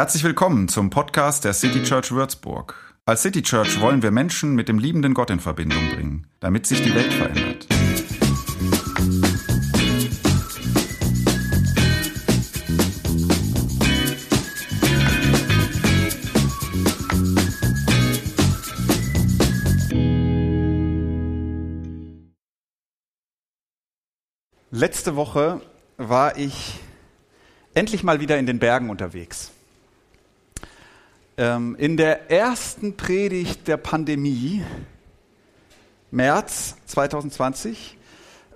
Herzlich willkommen zum Podcast der City Church Würzburg. Als City Church wollen wir Menschen mit dem liebenden Gott in Verbindung bringen, damit sich die Welt verändert. Letzte Woche war ich endlich mal wieder in den Bergen unterwegs. Ähm, in der ersten Predigt der Pandemie, März 2020,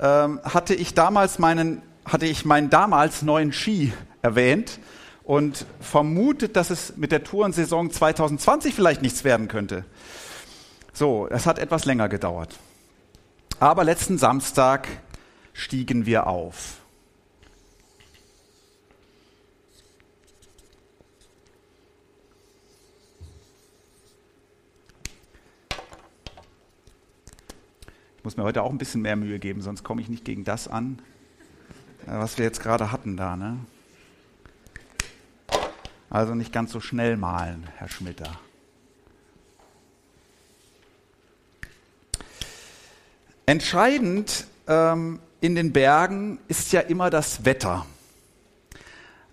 ähm, hatte ich damals meinen, hatte ich meinen damals neuen Ski erwähnt und vermutet, dass es mit der Tourensaison 2020 vielleicht nichts werden könnte. So, es hat etwas länger gedauert. Aber letzten Samstag stiegen wir auf. Muss mir heute auch ein bisschen mehr Mühe geben, sonst komme ich nicht gegen das an, äh, was wir jetzt gerade hatten da. Ne? Also nicht ganz so schnell malen, Herr Schmitter. Entscheidend ähm, in den Bergen ist ja immer das Wetter.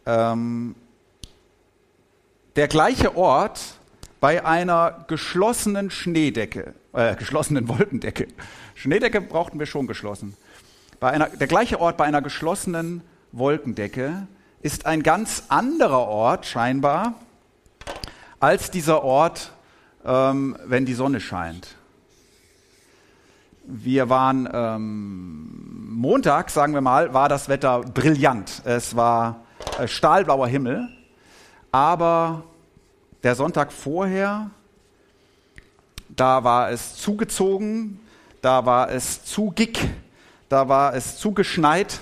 Ähm, der gleiche Ort bei einer geschlossenen Schneedecke, äh, geschlossenen Wolkendecke. Schneedecke brauchten wir schon geschlossen. Bei einer, der gleiche Ort bei einer geschlossenen Wolkendecke ist ein ganz anderer Ort scheinbar als dieser Ort, ähm, wenn die Sonne scheint. Wir waren ähm, Montag, sagen wir mal, war das Wetter brillant. Es war äh, stahlblauer Himmel, aber der Sonntag vorher, da war es zugezogen, da war es zugig, da war es zugeschneit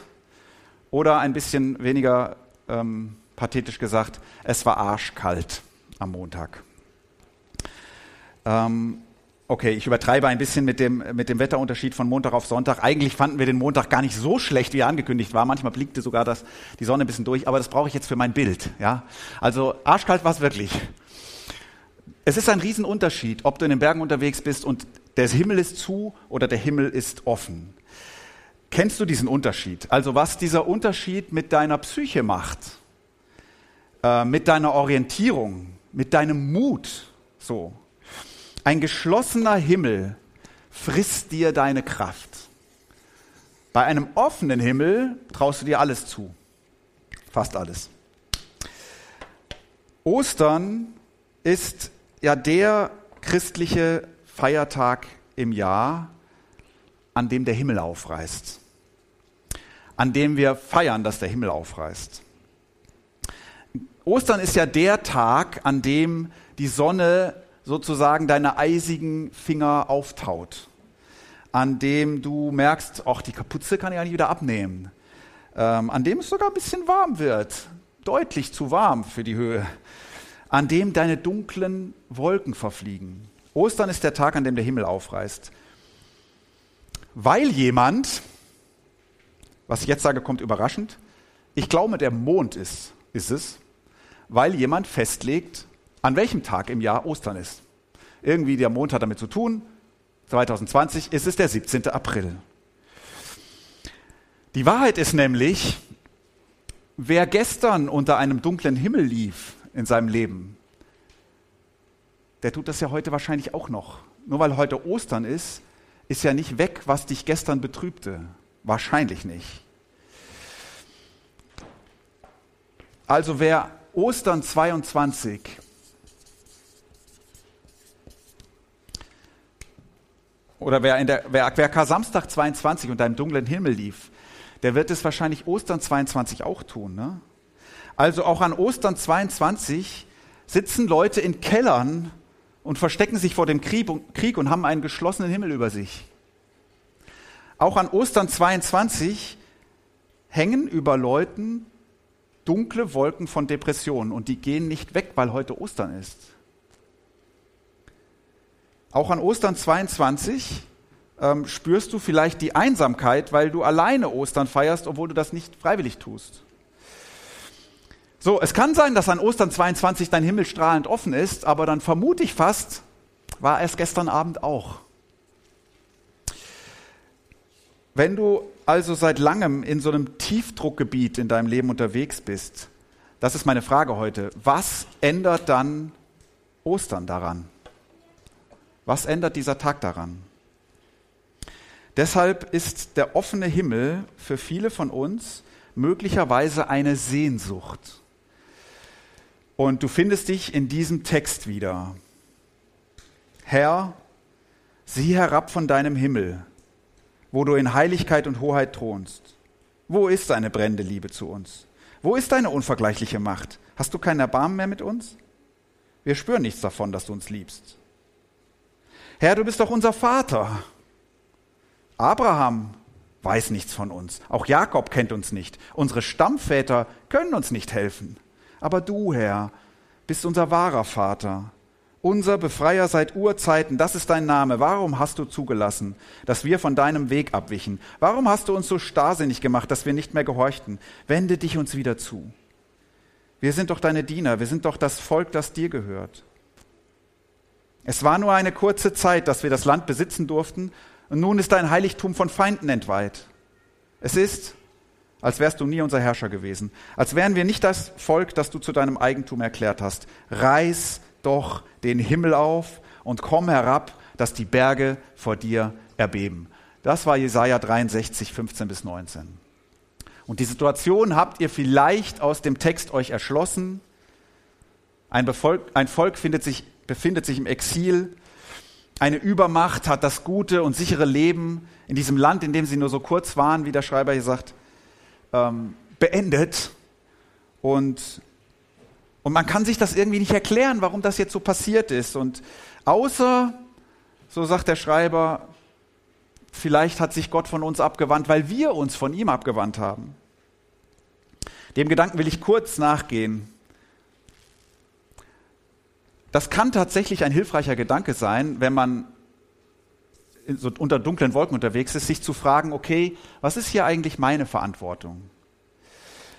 oder ein bisschen weniger ähm, pathetisch gesagt, es war arschkalt am Montag. Ähm, Okay, ich übertreibe ein bisschen mit dem, mit dem Wetterunterschied von Montag auf Sonntag. Eigentlich fanden wir den Montag gar nicht so schlecht, wie er angekündigt war. Manchmal blickte sogar das, die Sonne ein bisschen durch, aber das brauche ich jetzt für mein Bild. Ja? Also arschkalt war es wirklich. Es ist ein Riesenunterschied, ob du in den Bergen unterwegs bist und der Himmel ist zu oder der Himmel ist offen. Kennst du diesen Unterschied? Also was dieser Unterschied mit deiner Psyche macht, äh, mit deiner Orientierung, mit deinem Mut, so. Ein geschlossener Himmel frisst dir deine Kraft. Bei einem offenen Himmel traust du dir alles zu. Fast alles. Ostern ist ja der christliche Feiertag im Jahr, an dem der Himmel aufreißt. An dem wir feiern, dass der Himmel aufreißt. Ostern ist ja der Tag, an dem die Sonne sozusagen deine eisigen Finger auftaut, an dem du merkst, ach, die Kapuze kann ich eigentlich wieder abnehmen, ähm, an dem es sogar ein bisschen warm wird, deutlich zu warm für die Höhe, an dem deine dunklen Wolken verfliegen. Ostern ist der Tag, an dem der Himmel aufreißt. Weil jemand, was ich jetzt sage, kommt überraschend, ich glaube, der Mond ist, ist es, weil jemand festlegt, an welchem Tag im Jahr Ostern ist. Irgendwie der Mond hat damit zu tun. 2020 ist es der 17. April. Die Wahrheit ist nämlich, wer gestern unter einem dunklen Himmel lief in seinem Leben, der tut das ja heute wahrscheinlich auch noch. Nur weil heute Ostern ist, ist ja nicht weg, was dich gestern betrübte. Wahrscheinlich nicht. Also wer Ostern 22 Oder wer, in der, wer, wer Kar-Samstag 22 unter einem dunklen Himmel lief, der wird es wahrscheinlich Ostern 22 auch tun. Ne? Also auch an Ostern 22 sitzen Leute in Kellern und verstecken sich vor dem Krieg und haben einen geschlossenen Himmel über sich. Auch an Ostern 22 hängen über Leuten dunkle Wolken von Depressionen und die gehen nicht weg, weil heute Ostern ist. Auch an Ostern 22 ähm, spürst du vielleicht die Einsamkeit, weil du alleine Ostern feierst, obwohl du das nicht freiwillig tust. So, es kann sein, dass an Ostern 22 dein Himmel strahlend offen ist, aber dann vermute ich fast, war es gestern Abend auch. Wenn du also seit langem in so einem Tiefdruckgebiet in deinem Leben unterwegs bist, das ist meine Frage heute, was ändert dann Ostern daran? Was ändert dieser Tag daran? Deshalb ist der offene Himmel für viele von uns möglicherweise eine Sehnsucht. Und du findest dich in diesem Text wieder. Herr, sieh herab von deinem Himmel, wo du in Heiligkeit und Hoheit thronst. Wo ist deine brennende Liebe zu uns? Wo ist deine unvergleichliche Macht? Hast du keinen Erbarmen mehr mit uns? Wir spüren nichts davon, dass du uns liebst. Herr, du bist doch unser Vater. Abraham weiß nichts von uns. Auch Jakob kennt uns nicht. Unsere Stammväter können uns nicht helfen. Aber du, Herr, bist unser wahrer Vater. Unser Befreier seit Urzeiten, das ist dein Name. Warum hast du zugelassen, dass wir von deinem Weg abwichen? Warum hast du uns so starrsinnig gemacht, dass wir nicht mehr gehorchten? Wende dich uns wieder zu. Wir sind doch deine Diener, wir sind doch das Volk, das dir gehört. Es war nur eine kurze Zeit, dass wir das Land besitzen durften, und nun ist dein Heiligtum von Feinden entweiht. Es ist, als wärst du nie unser Herrscher gewesen, als wären wir nicht das Volk, das du zu deinem Eigentum erklärt hast. Reiß doch den Himmel auf und komm herab, dass die Berge vor dir erbeben. Das war Jesaja 63, 15 bis 19. Und die Situation habt ihr vielleicht aus dem Text euch erschlossen. Ein, Bevolk, ein Volk sich, befindet sich im Exil. Eine Übermacht hat das gute und sichere Leben in diesem Land, in dem sie nur so kurz waren, wie der Schreiber hier sagt, ähm, beendet. Und, und man kann sich das irgendwie nicht erklären, warum das jetzt so passiert ist. Und außer, so sagt der Schreiber, Vielleicht hat sich Gott von uns abgewandt, weil wir uns von ihm abgewandt haben. Dem Gedanken will ich kurz nachgehen. Das kann tatsächlich ein hilfreicher Gedanke sein, wenn man so unter dunklen Wolken unterwegs ist, sich zu fragen, okay, was ist hier eigentlich meine Verantwortung?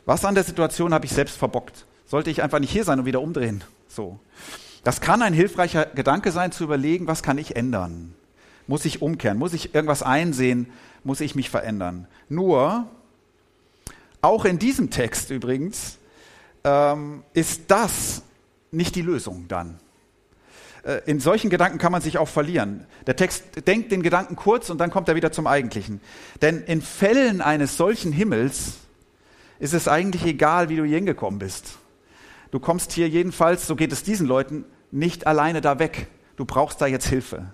Was an der Situation habe ich selbst verbockt? Sollte ich einfach nicht hier sein und wieder umdrehen? So. Das kann ein hilfreicher Gedanke sein, zu überlegen, was kann ich ändern? Muss ich umkehren? Muss ich irgendwas einsehen? Muss ich mich verändern? Nur, auch in diesem Text übrigens, ähm, ist das nicht die Lösung dann. Äh, in solchen Gedanken kann man sich auch verlieren. Der Text denkt den Gedanken kurz und dann kommt er wieder zum Eigentlichen. Denn in Fällen eines solchen Himmels ist es eigentlich egal, wie du hier hingekommen bist. Du kommst hier jedenfalls, so geht es diesen Leuten, nicht alleine da weg. Du brauchst da jetzt Hilfe.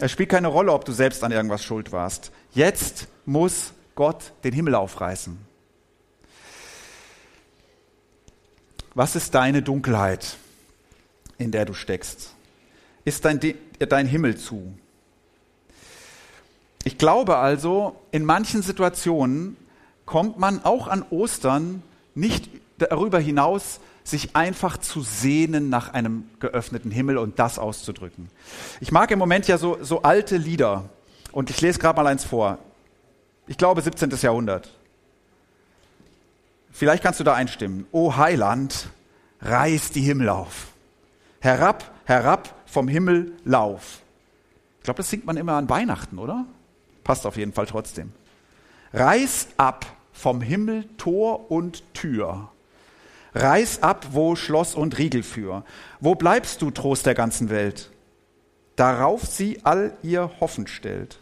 Es spielt keine Rolle, ob du selbst an irgendwas schuld warst. Jetzt muss Gott den Himmel aufreißen. Was ist deine Dunkelheit, in der du steckst? Ist dein, dein Himmel zu? Ich glaube also, in manchen Situationen kommt man auch an Ostern nicht darüber hinaus, sich einfach zu sehnen nach einem geöffneten Himmel und das auszudrücken. Ich mag im Moment ja so, so alte Lieder und ich lese gerade mal eins vor. Ich glaube 17. Jahrhundert. Vielleicht kannst du da einstimmen. O Heiland, reiß die Himmel auf. Herab, herab vom Himmel lauf. Ich glaube, das singt man immer an Weihnachten, oder? Passt auf jeden Fall trotzdem. Reiß ab vom Himmel Tor und Tür Reiß ab, wo Schloss und Riegel für. Wo bleibst du, Trost der ganzen Welt? Darauf sie all ihr Hoffen stellt.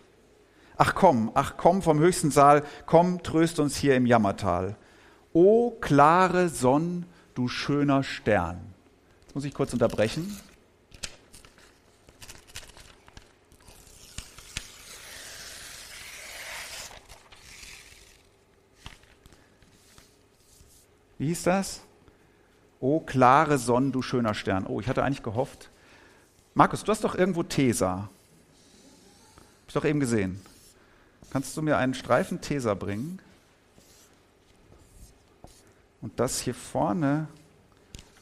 Ach komm, ach komm vom höchsten Saal, komm, tröst uns hier im Jammertal. O klare Sonn, du schöner Stern. Muss ich kurz unterbrechen. Wie hieß das? Oh, klare Sonne, du schöner Stern. Oh, ich hatte eigentlich gehofft. Markus, du hast doch irgendwo Tesa. Hab ich doch eben gesehen. Kannst du mir einen Streifen Tesa bringen? Und das hier vorne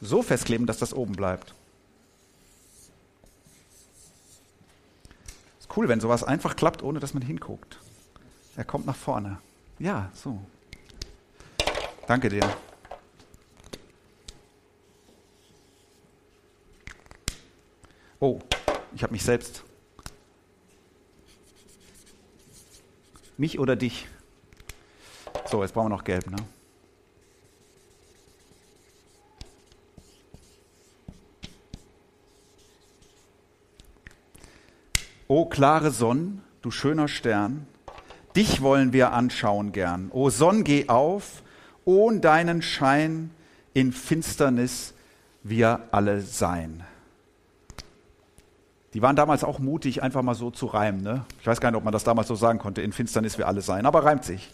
so festkleben, dass das oben bleibt. Ist cool, wenn sowas einfach klappt, ohne dass man hinguckt. Er kommt nach vorne. Ja, so. Danke dir. Oh, ich habe mich selbst. Mich oder dich? So, jetzt brauchen wir noch gelb, ne? O klare Sonn, du schöner Stern, dich wollen wir anschauen gern. O Sonn, geh auf, ohn deinen Schein in Finsternis wir alle sein. Die waren damals auch mutig, einfach mal so zu reimen. Ne? Ich weiß gar nicht, ob man das damals so sagen konnte, in Finsternis wir alle sein, aber reimt sich.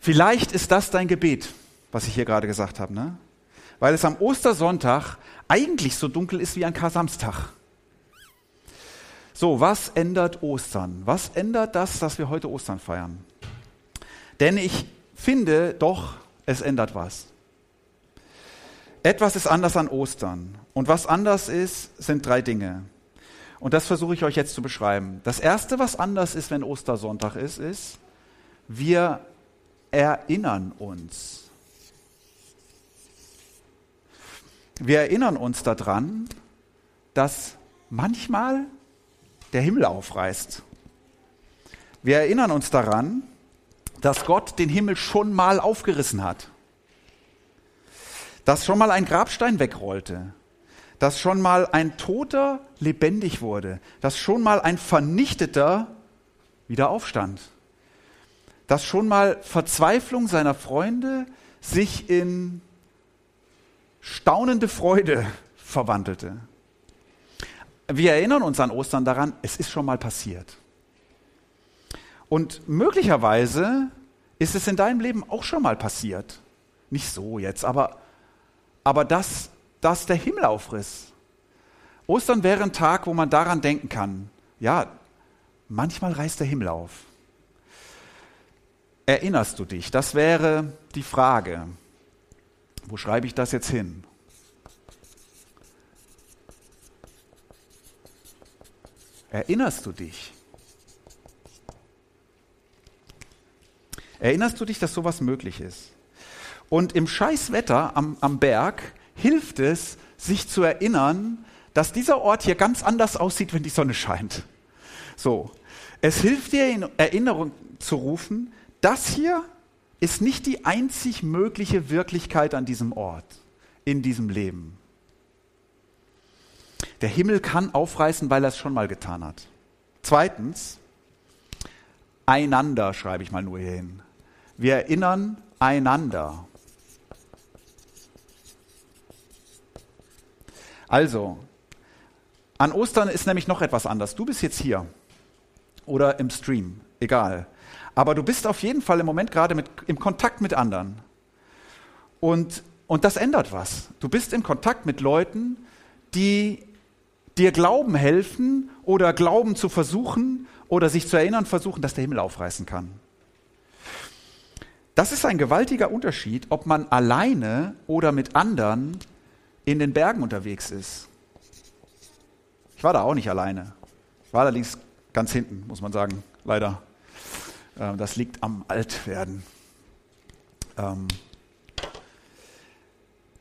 Vielleicht ist das dein Gebet, was ich hier gerade gesagt habe, ne? weil es am Ostersonntag eigentlich so dunkel ist wie ein Kasamstag. So, was ändert Ostern? Was ändert das, dass wir heute Ostern feiern? Denn ich finde doch, es ändert was. Etwas ist anders an Ostern. Und was anders ist, sind drei Dinge. Und das versuche ich euch jetzt zu beschreiben. Das Erste, was anders ist, wenn Ostersonntag ist, ist, wir erinnern uns. Wir erinnern uns daran, dass manchmal der Himmel aufreißt. Wir erinnern uns daran, dass Gott den Himmel schon mal aufgerissen hat. Dass schon mal ein Grabstein wegrollte. Dass schon mal ein Toter lebendig wurde. Dass schon mal ein Vernichteter wieder aufstand. Dass schon mal Verzweiflung seiner Freunde sich in staunende Freude verwandelte. Wir erinnern uns an Ostern daran, es ist schon mal passiert. Und möglicherweise ist es in deinem Leben auch schon mal passiert. Nicht so jetzt, aber, aber dass, dass der Himmel aufriss. Ostern wäre ein Tag, wo man daran denken kann, ja, manchmal reißt der Himmel auf. Erinnerst du dich? Das wäre die Frage. Wo schreibe ich das jetzt hin? Erinnerst du dich? Erinnerst du dich, dass sowas möglich ist? Und im Scheißwetter am, am Berg hilft es, sich zu erinnern, dass dieser Ort hier ganz anders aussieht, wenn die Sonne scheint. So. Es hilft dir in Erinnerung zu rufen, das hier ist nicht die einzig mögliche Wirklichkeit an diesem Ort, in diesem Leben. Der Himmel kann aufreißen, weil er es schon mal getan hat. Zweitens, einander schreibe ich mal nur hier hin. Wir erinnern einander. Also, an Ostern ist nämlich noch etwas anders. Du bist jetzt hier oder im Stream, egal. Aber du bist auf jeden Fall im Moment gerade mit, im Kontakt mit anderen. Und, und das ändert was. Du bist im Kontakt mit Leuten, die dir Glauben helfen oder Glauben zu versuchen oder sich zu erinnern versuchen, dass der Himmel aufreißen kann. Das ist ein gewaltiger Unterschied, ob man alleine oder mit anderen in den Bergen unterwegs ist. Ich war da auch nicht alleine. Ich war allerdings ganz hinten, muss man sagen, leider. Ähm, das liegt am Altwerden.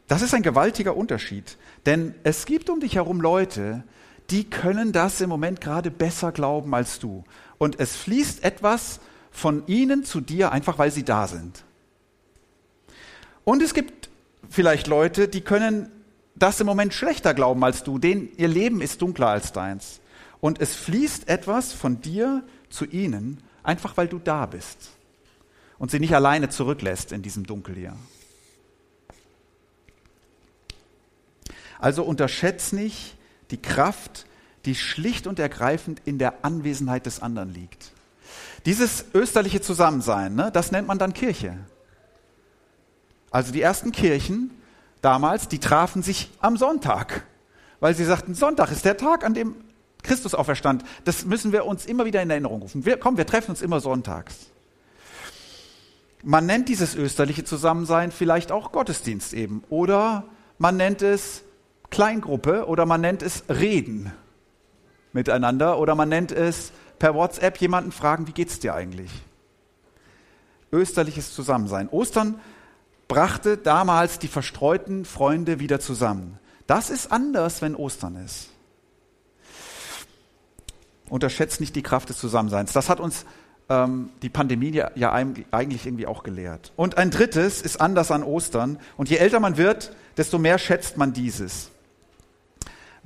Das ist ein gewaltiger Unterschied, denn es gibt um dich herum Leute, die können das im Moment gerade besser glauben als du. Und es fließt etwas von ihnen zu dir, einfach weil sie da sind. Und es gibt vielleicht Leute, die können das im Moment schlechter glauben als du, denen ihr Leben ist dunkler als deins. Und es fließt etwas von dir zu ihnen, einfach weil du da bist und sie nicht alleine zurücklässt in diesem Dunkel hier. Also unterschätzt nicht die Kraft, die schlicht und ergreifend in der Anwesenheit des anderen liegt. Dieses österliche Zusammensein, ne, das nennt man dann Kirche. Also die ersten Kirchen damals, die trafen sich am Sonntag, weil sie sagten, Sonntag ist der Tag, an dem Christus auferstand. Das müssen wir uns immer wieder in Erinnerung rufen. Wir, komm, wir treffen uns immer sonntags. Man nennt dieses österliche Zusammensein vielleicht auch Gottesdienst eben. Oder man nennt es Kleingruppe oder man nennt es Reden miteinander oder man nennt es per WhatsApp jemanden fragen, wie geht's dir eigentlich? Österliches Zusammensein. Ostern brachte damals die verstreuten Freunde wieder zusammen. Das ist anders, wenn Ostern ist. Unterschätzt nicht die Kraft des Zusammenseins. Das hat uns ähm, die Pandemie ja, ja eigentlich irgendwie auch gelehrt. Und ein drittes ist anders an Ostern. Und je älter man wird, desto mehr schätzt man dieses.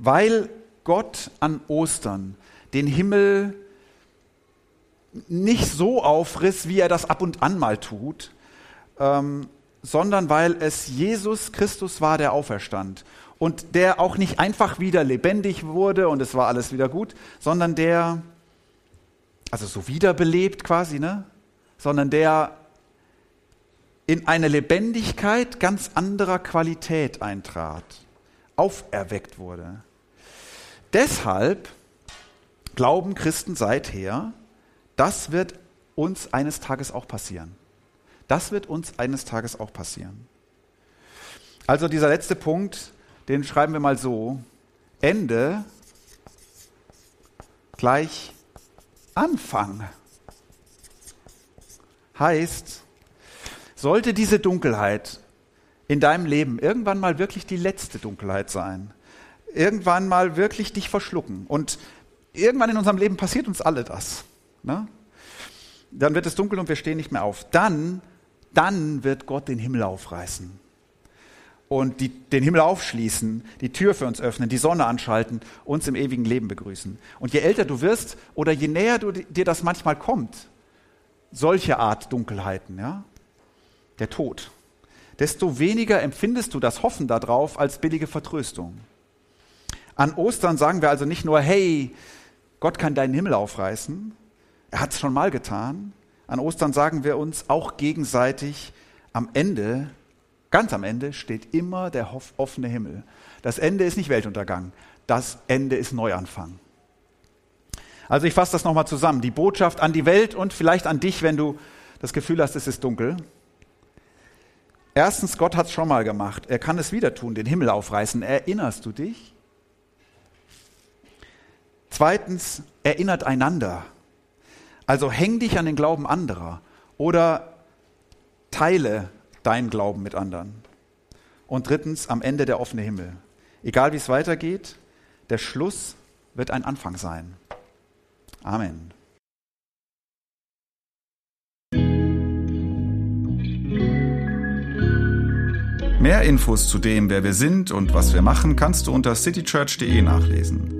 Weil Gott an Ostern den Himmel nicht so aufriss, wie er das ab und an mal tut, ähm, sondern weil es Jesus Christus war, der auferstand. Und der auch nicht einfach wieder lebendig wurde und es war alles wieder gut, sondern der, also so wiederbelebt quasi, ne? Sondern der in eine Lebendigkeit ganz anderer Qualität eintrat, auferweckt wurde. Deshalb glauben Christen seither, das wird uns eines Tages auch passieren. Das wird uns eines Tages auch passieren. Also dieser letzte Punkt, den schreiben wir mal so. Ende gleich Anfang. Heißt, sollte diese Dunkelheit in deinem Leben irgendwann mal wirklich die letzte Dunkelheit sein, irgendwann mal wirklich dich verschlucken und irgendwann in unserem Leben passiert uns alle das, ne? dann wird es dunkel und wir stehen nicht mehr auf. Dann dann wird Gott den Himmel aufreißen und die, den Himmel aufschließen, die Tür für uns öffnen, die Sonne anschalten, uns im ewigen Leben begrüßen. Und je älter du wirst oder je näher du, dir das manchmal kommt, solche Art Dunkelheiten, ja, der Tod, desto weniger empfindest du das Hoffen darauf als billige Vertröstung. An Ostern sagen wir also nicht nur, hey, Gott kann deinen Himmel aufreißen, er hat es schon mal getan, an Ostern sagen wir uns auch gegenseitig, am Ende, ganz am Ende, steht immer der offene Himmel. Das Ende ist nicht Weltuntergang, das Ende ist Neuanfang. Also ich fasse das nochmal zusammen. Die Botschaft an die Welt und vielleicht an dich, wenn du das Gefühl hast, es ist dunkel. Erstens, Gott hat es schon mal gemacht. Er kann es wieder tun, den Himmel aufreißen. Erinnerst du dich? Zweitens, erinnert einander. Also häng dich an den Glauben anderer oder teile deinen Glauben mit anderen. Und drittens, am Ende der offene Himmel. Egal wie es weitergeht, der Schluss wird ein Anfang sein. Amen. Mehr Infos zu dem, wer wir sind und was wir machen, kannst du unter citychurch.de nachlesen.